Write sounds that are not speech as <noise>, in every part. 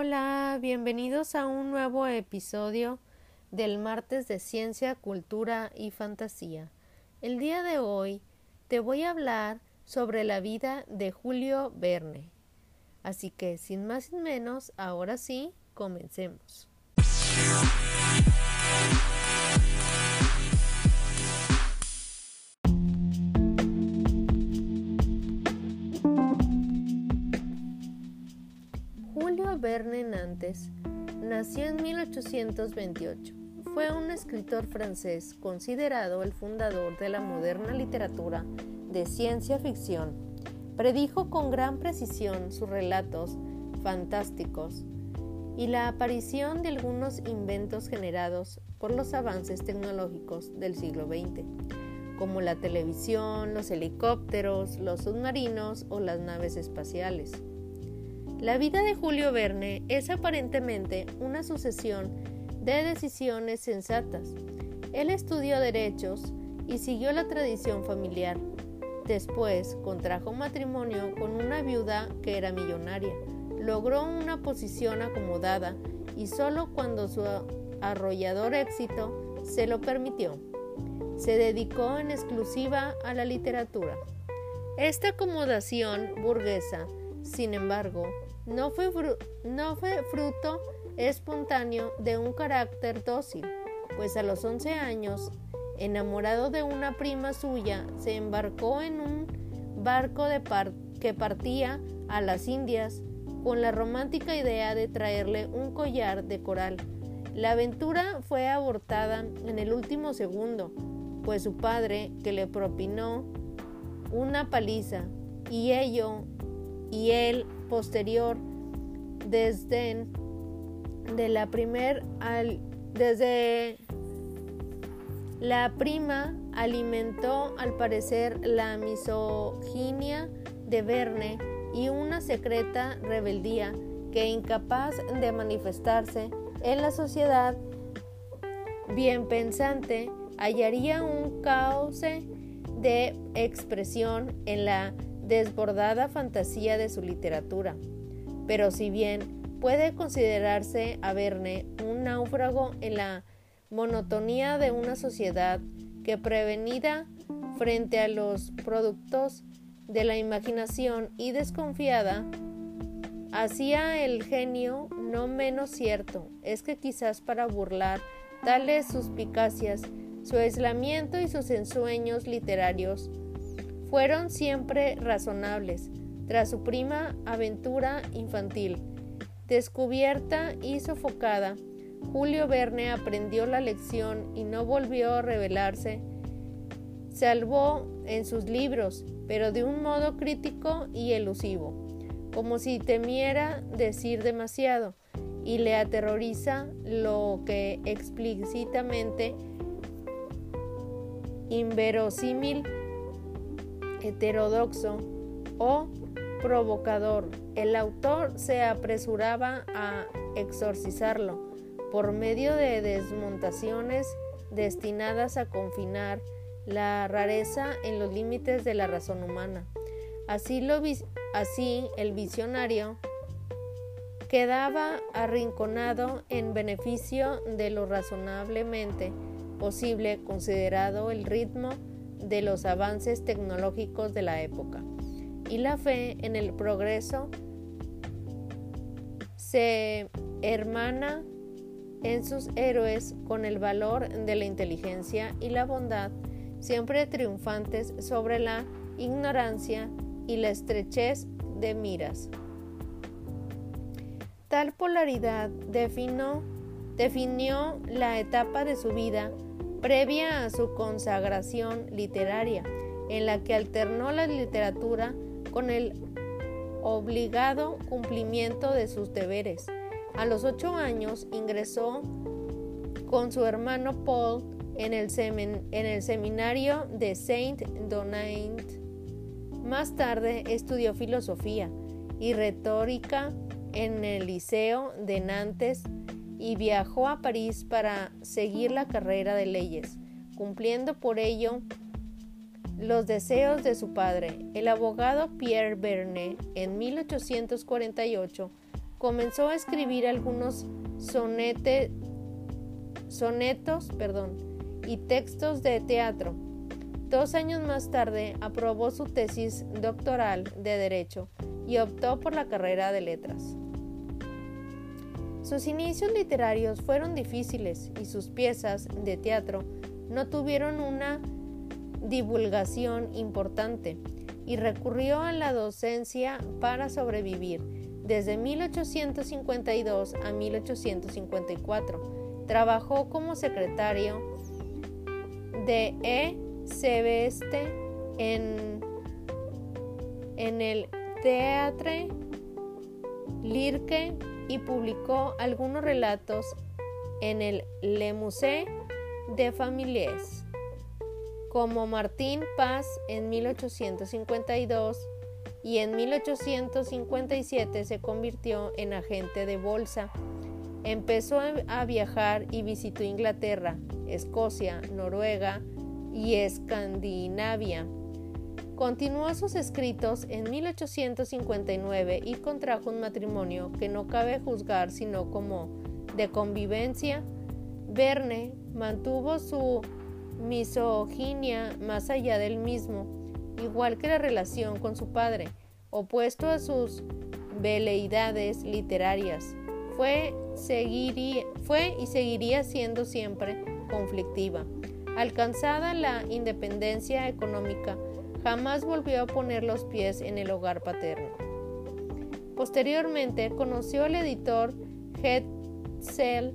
Hola, bienvenidos a un nuevo episodio del martes de ciencia, cultura y fantasía. El día de hoy te voy a hablar sobre la vida de Julio Verne. Así que, sin más ni menos, ahora sí, comencemos. Verne Nantes nació en 1828. Fue un escritor francés considerado el fundador de la moderna literatura de ciencia ficción. Predijo con gran precisión sus relatos fantásticos y la aparición de algunos inventos generados por los avances tecnológicos del siglo XX, como la televisión, los helicópteros, los submarinos o las naves espaciales. La vida de Julio Verne es aparentemente una sucesión de decisiones sensatas. Él estudió derechos y siguió la tradición familiar. Después contrajo matrimonio con una viuda que era millonaria. Logró una posición acomodada y solo cuando su arrollador éxito se lo permitió, se dedicó en exclusiva a la literatura. Esta acomodación burguesa, sin embargo, no fue, no fue fruto espontáneo de un carácter dócil, pues a los 11 años, enamorado de una prima suya, se embarcó en un barco que partía a las Indias con la romántica idea de traerle un collar de coral. La aventura fue abortada en el último segundo, pues su padre, que le propinó una paliza, y ello y él posterior desdén de la primer al, desde la prima alimentó al parecer la misoginia de Verne y una secreta rebeldía que incapaz de manifestarse en la sociedad bien pensante hallaría un cauce de expresión en la desbordada fantasía de su literatura. Pero si bien puede considerarse a Verne un náufrago en la monotonía de una sociedad que prevenida frente a los productos de la imaginación y desconfiada, hacía el genio no menos cierto es que quizás para burlar tales suspicacias, su aislamiento y sus ensueños literarios fueron siempre razonables, tras su prima aventura infantil. Descubierta y sofocada, Julio Verne aprendió la lección y no volvió a rebelarse. Salvó en sus libros, pero de un modo crítico y elusivo, como si temiera decir demasiado, y le aterroriza lo que explícitamente inverosímil heterodoxo o provocador. El autor se apresuraba a exorcizarlo por medio de desmontaciones destinadas a confinar la rareza en los límites de la razón humana. Así, así el visionario quedaba arrinconado en beneficio de lo razonablemente posible considerado el ritmo de los avances tecnológicos de la época y la fe en el progreso se hermana en sus héroes con el valor de la inteligencia y la bondad, siempre triunfantes sobre la ignorancia y la estrechez de miras. Tal polaridad definió, definió la etapa de su vida previa a su consagración literaria, en la que alternó la literatura con el obligado cumplimiento de sus deberes. A los ocho años ingresó con su hermano Paul en el, seminario de Saint Donat. Más tarde estudió filosofía y retórica en el Liceo de Nantes y viajó a París para seguir la carrera de leyes, cumpliendo por ello los deseos de su padre. El abogado Pierre Verne en 1848 comenzó a escribir algunos sonetos y textos de teatro. Dos años más tarde aprobó su tesis doctoral de Derecho y optó por la carrera de Letras. Sus inicios literarios fueron difíciles y sus piezas de teatro no tuvieron una divulgación importante y recurrió a la docencia para sobrevivir desde 1852 a 1854. Trabajó como secretario de E. Sebeste en, en el Teatre Lirke y publicó algunos relatos en el Le Musée de Familles, como Martín Paz en 1852 y en 1857 se convirtió en agente de bolsa. Empezó a viajar y visitó Inglaterra, Escocia, Noruega y Escandinavia. Continuó sus escritos en 1859 y contrajo un matrimonio que no cabe juzgar sino como de convivencia. Verne mantuvo su misoginia más allá del mismo, igual que la relación con su padre, opuesto a sus veleidades literarias. Fue, fue y seguiría siendo siempre conflictiva. Alcanzada la independencia económica, jamás volvió a poner los pies en el hogar paterno. Posteriormente conoció al editor Hetzel,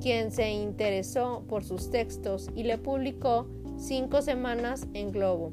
quien se interesó por sus textos y le publicó Cinco Semanas en Globo,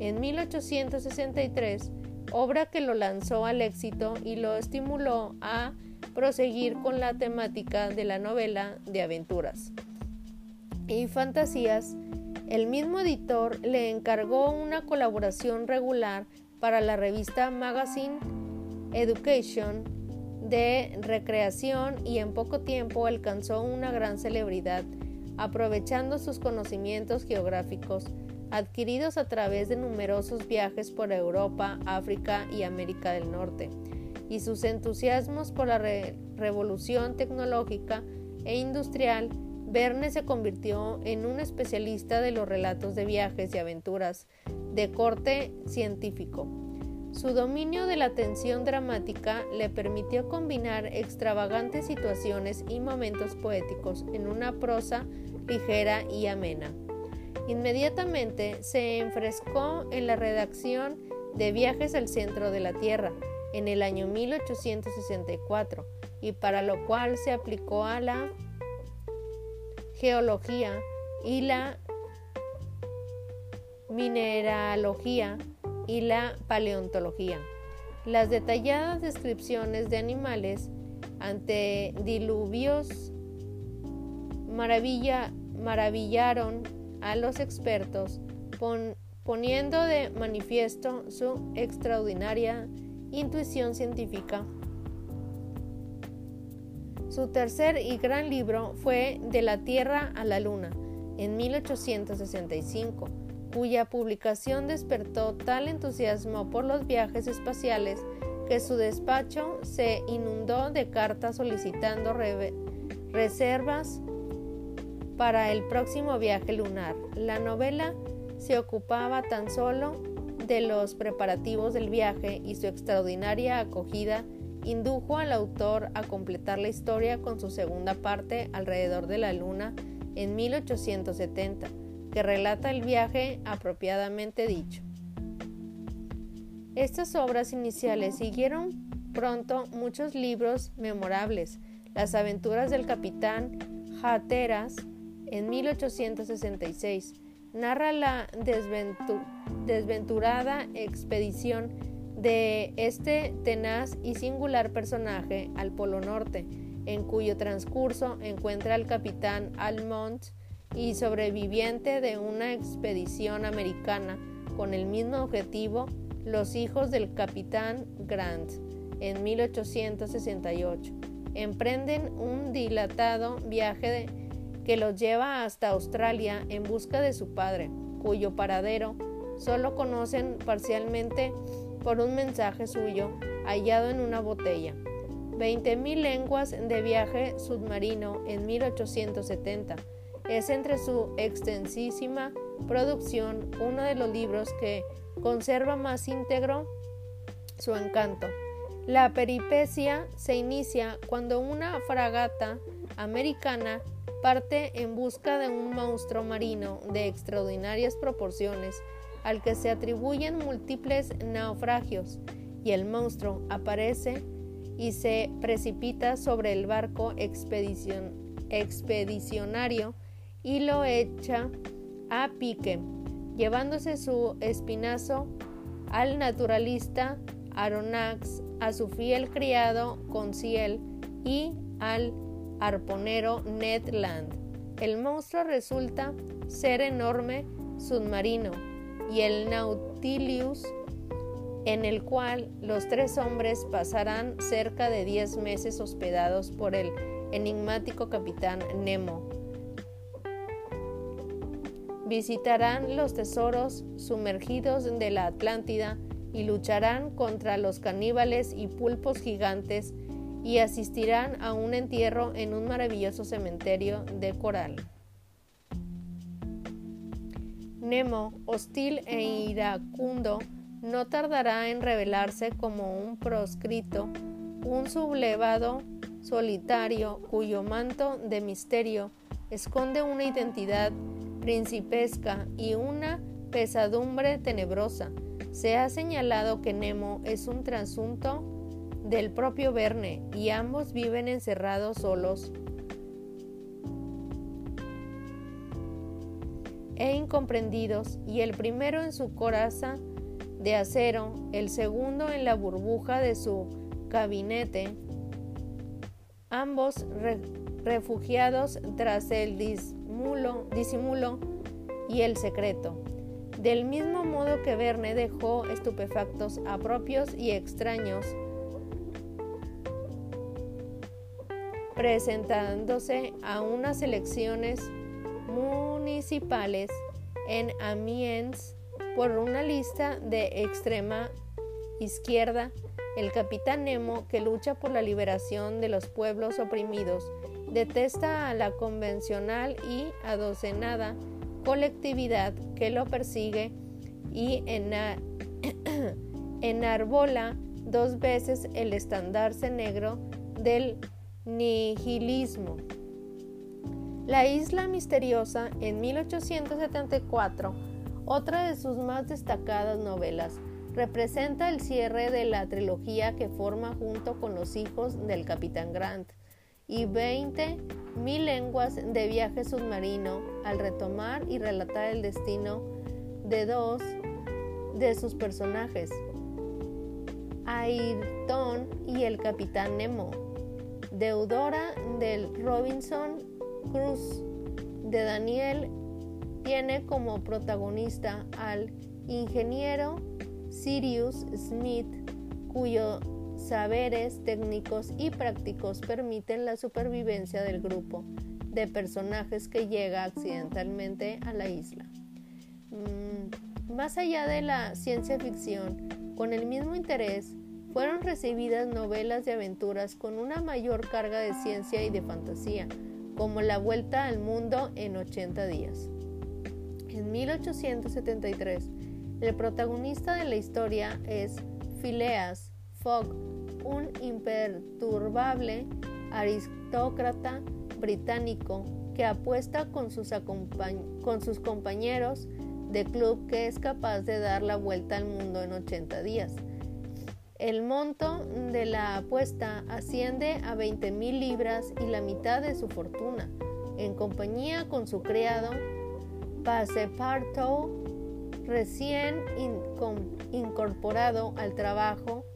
en 1863, obra que lo lanzó al éxito y lo estimuló a proseguir con la temática de la novela de aventuras y fantasías el mismo editor le encargó una colaboración regular para la revista Magazine Education de recreación y en poco tiempo alcanzó una gran celebridad, aprovechando sus conocimientos geográficos adquiridos a través de numerosos viajes por Europa, África y América del Norte, y sus entusiasmos por la revolución tecnológica e industrial Verne se convirtió en un especialista de los relatos de viajes y aventuras de corte científico. Su dominio de la tensión dramática le permitió combinar extravagantes situaciones y momentos poéticos en una prosa ligera y amena. Inmediatamente se enfrescó en la redacción de Viajes al centro de la Tierra en el año 1864 y para lo cual se aplicó a la geología y la mineralogía y la paleontología. Las detalladas descripciones de animales ante diluvios maravillaron a los expertos poniendo de manifiesto su extraordinaria intuición científica. Su tercer y gran libro fue De la Tierra a la Luna, en 1865, cuya publicación despertó tal entusiasmo por los viajes espaciales que su despacho se inundó de cartas solicitando reservas para el próximo viaje lunar. La novela se ocupaba tan solo de los preparativos del viaje y su extraordinaria acogida indujo al autor a completar la historia con su segunda parte alrededor de la Luna en 1870, que relata el viaje apropiadamente dicho. Estas obras iniciales siguieron pronto muchos libros memorables. Las aventuras del capitán Hatteras en 1866 narra la desventurada expedición de este tenaz y singular personaje al Polo Norte, en cuyo transcurso encuentra al capitán Almont y sobreviviente de una expedición americana con el mismo objetivo, los hijos del capitán Grant, en 1868. Emprenden un dilatado viaje que los lleva hasta Australia en busca de su padre, cuyo paradero solo conocen parcialmente por un mensaje suyo hallado en una botella. 20.000 lenguas de viaje submarino en 1870. Es entre su extensísima producción uno de los libros que conserva más íntegro su encanto. La peripecia se inicia cuando una fragata americana parte en busca de un monstruo marino de extraordinarias proporciones al que se atribuyen múltiples naufragios y el monstruo aparece y se precipita sobre el barco expedicionario y lo echa a pique, llevándose su espinazo al naturalista Aronnax, a su fiel criado Conciel y al arponero Ned Land. El monstruo resulta ser enorme submarino y el Nautilus en el cual los tres hombres pasarán cerca de diez meses hospedados por el enigmático capitán Nemo. Visitarán los tesoros sumergidos de la Atlántida y lucharán contra los caníbales y pulpos gigantes y asistirán a un entierro en un maravilloso cementerio de coral. Nemo, hostil e iracundo, no tardará en revelarse como un proscrito, un sublevado solitario cuyo manto de misterio esconde una identidad principesca y una pesadumbre tenebrosa. Se ha señalado que Nemo es un trasunto del propio Verne y ambos viven encerrados solos e incomprendidos y el primero en su coraza de acero, el segundo en la burbuja de su gabinete, ambos refugiados tras el disimulo y el secreto. Del mismo modo que Verne dejó estupefactos a propios y extraños, presentándose a unas elecciones municipales en Amiens por una lista de extrema izquierda, el capitán Nemo, que lucha por la liberación de los pueblos oprimidos, detesta a la convencional y adocenada colectividad que lo persigue y <coughs> enarbola dos veces el estandarte negro del nihilismo. La isla misteriosa en 1874 otra de sus más destacadas novelas, representa el cierre de la trilogía que forma junto con Los hijos del Capitán Grant y 20 mil lenguas de viaje submarino al retomar y relatar el destino de dos de sus personajes, Ayrton y el Capitán Nemo, deudora del Robinson Cruz de Daniel tiene como protagonista al ingeniero Sirius Smith, cuyos saberes técnicos y prácticos permiten la supervivencia del grupo de personajes que llega accidentalmente a la isla. Mm, más allá de la ciencia ficción, con el mismo interés, fueron recibidas novelas de aventuras con una mayor carga de ciencia y de fantasía, como La Vuelta al Mundo en 80 días. En 1873, el protagonista de la historia es Phileas Fogg, un imperturbable aristócrata británico que apuesta con sus, con sus compañeros de club que es capaz de dar la vuelta al mundo en 80 días. El monto de la apuesta asciende a 20 mil libras y la mitad de su fortuna, en compañía con su criado Passepartout, recién incorporado al trabajo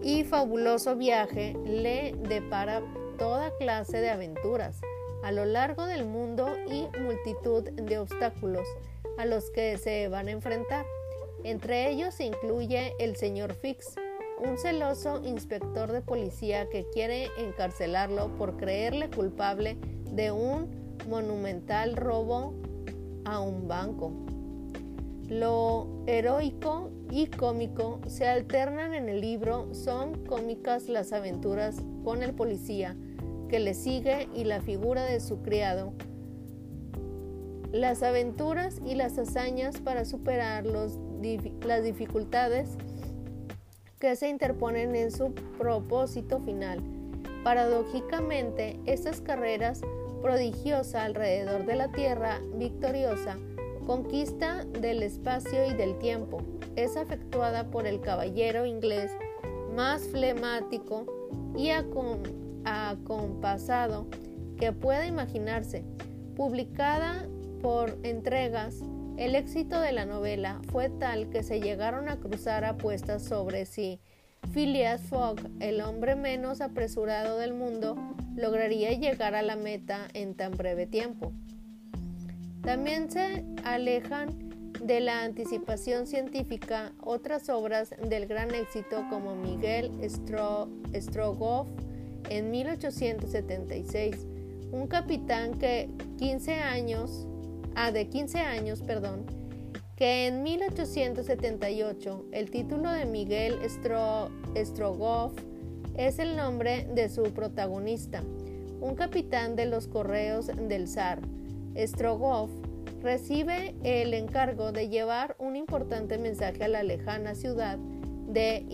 y fabuloso viaje, le depara toda clase de aventuras a lo largo del mundo y multitud de obstáculos a los que se van a enfrentar. Entre ellos se incluye el señor Fix, un celoso inspector de policía que quiere encarcelarlo por creerle culpable de un monumental robo a un banco. Lo heroico y cómico se alternan en el libro, son cómicas las aventuras con el policía que le sigue y la figura de su criado, las aventuras y las hazañas para superar los, las dificultades que se interponen en su propósito final. Paradójicamente, estas carreras prodigiosa alrededor de la Tierra victoriosa, conquista del espacio y del tiempo, es efectuada por el caballero inglés más flemático y acompasado que pueda imaginarse. Publicada por entregas, el éxito de la novela fue tal que se llegaron a cruzar apuestas sobre si Phileas Fogg, el hombre menos apresurado del mundo, lograría llegar a la meta en tan breve tiempo. También se alejan de la anticipación científica otras obras del gran éxito como Miguel Strogoff en 1876, un capitán que 15 años, ah, de 15 años, perdón, que en 1878 el título de Miguel Strogoff es el nombre de su protagonista, un capitán de los correos del zar. Strogoff recibe el encargo de llevar un importante mensaje a la lejana ciudad de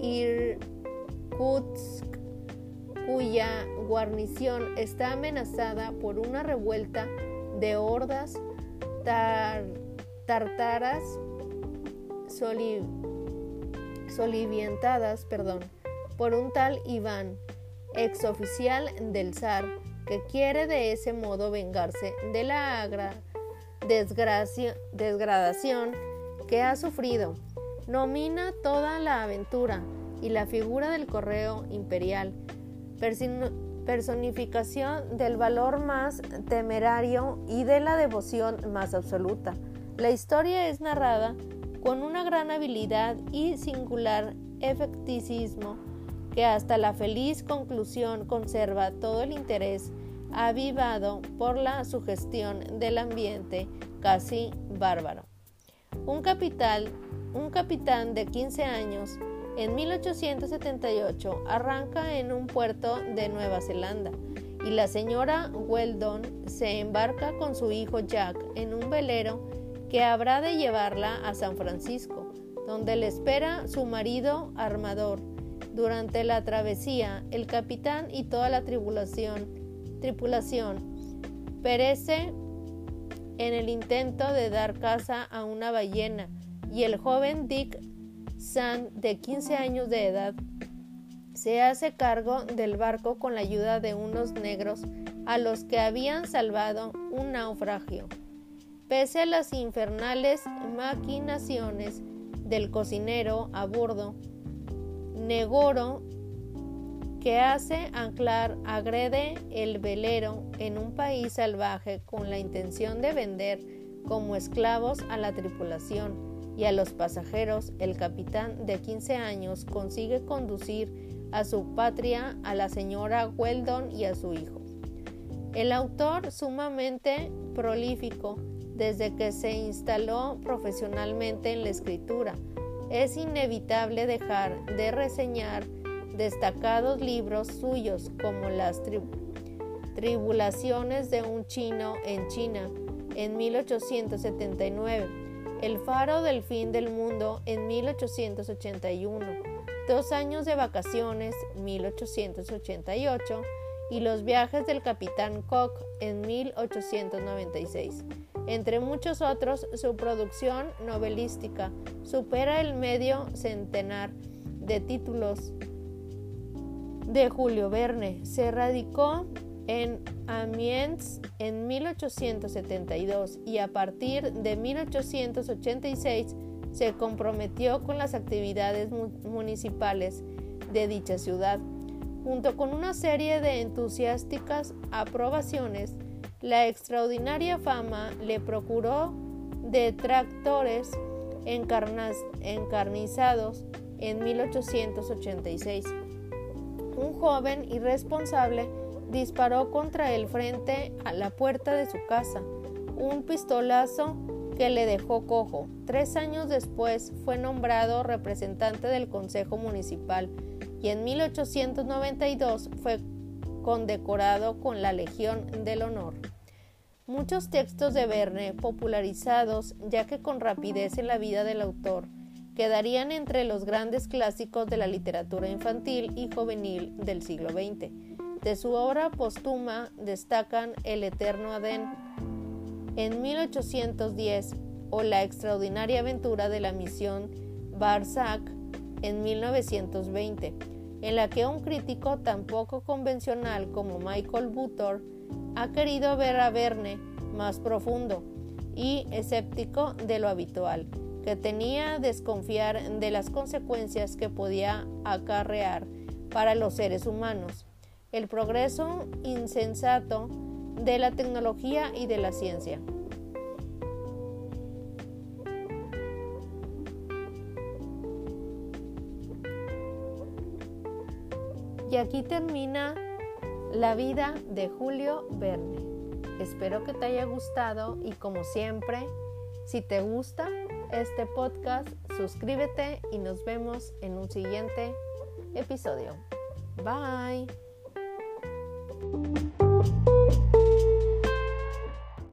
Irkutsk, cuya guarnición está amenazada por una revuelta de hordas tartaras solivientadas perdón, por un tal Iván, exoficial del zar, que quiere de ese modo vengarse de la desgracia, desgradación que ha sufrido. Nomina toda la aventura y la figura del correo imperial, personificación del valor más temerario y de la devoción más absoluta. La historia es narrada con una gran habilidad y singular efecticismo que hasta la feliz conclusión conserva todo el interés avivado por la sugestión del ambiente casi bárbaro. Un, capital, un capitán de 15 años en 1878 arranca en un puerto de Nueva Zelanda y la señora Weldon se embarca con su hijo Jack en un velero que habrá de llevarla a San Francisco, donde le espera su marido armador. Durante la travesía, el capitán y toda la tripulación, tripulación perece en el intento de dar caza a una ballena y el joven Dick Sand, de 15 años de edad, se hace cargo del barco con la ayuda de unos negros a los que habían salvado un naufragio. Pese a las infernales maquinaciones del cocinero a bordo, Negoro, que hace anclar, agrede el velero en un país salvaje con la intención de vender como esclavos a la tripulación y a los pasajeros, el capitán de 15 años consigue conducir a su patria a la señora Weldon y a su hijo. El autor, sumamente prolífico, desde que se instaló profesionalmente en la escritura. Es inevitable dejar de reseñar destacados libros suyos como Las Tribulaciones de un chino en China en 1879, El faro del fin del mundo en 1881, Dos años de vacaciones 1888 y Los viajes del capitán Koch en 1896. Entre muchos otros, su producción novelística supera el medio centenar de títulos de Julio Verne. Se radicó en Amiens en 1872 y a partir de 1886 se comprometió con las actividades municipales de dicha ciudad. Junto con una serie de entusiásticas aprobaciones, la extraordinaria fama le procuró detractores encarnizados en 1886. Un joven irresponsable disparó contra el frente a la puerta de su casa. Un pistolazo que le dejó cojo. Tres años después fue nombrado representante del Consejo Municipal y en 1892 fue condecorado con la Legión del Honor. Muchos textos de Verne, popularizados ya que con rapidez en la vida del autor, quedarían entre los grandes clásicos de la literatura infantil y juvenil del siglo XX. De su obra póstuma destacan El Eterno Adén, en 1810 o La extraordinaria aventura de la misión Barzac en 1920, en la que un crítico tan poco convencional como Michael Butor ha querido ver a Verne más profundo y escéptico de lo habitual, que tenía desconfiar de las consecuencias que podía acarrear para los seres humanos, el progreso insensato de la tecnología y de la ciencia. Y aquí termina la vida de Julio Verne. Espero que te haya gustado y como siempre, si te gusta este podcast, suscríbete y nos vemos en un siguiente episodio. Bye. Música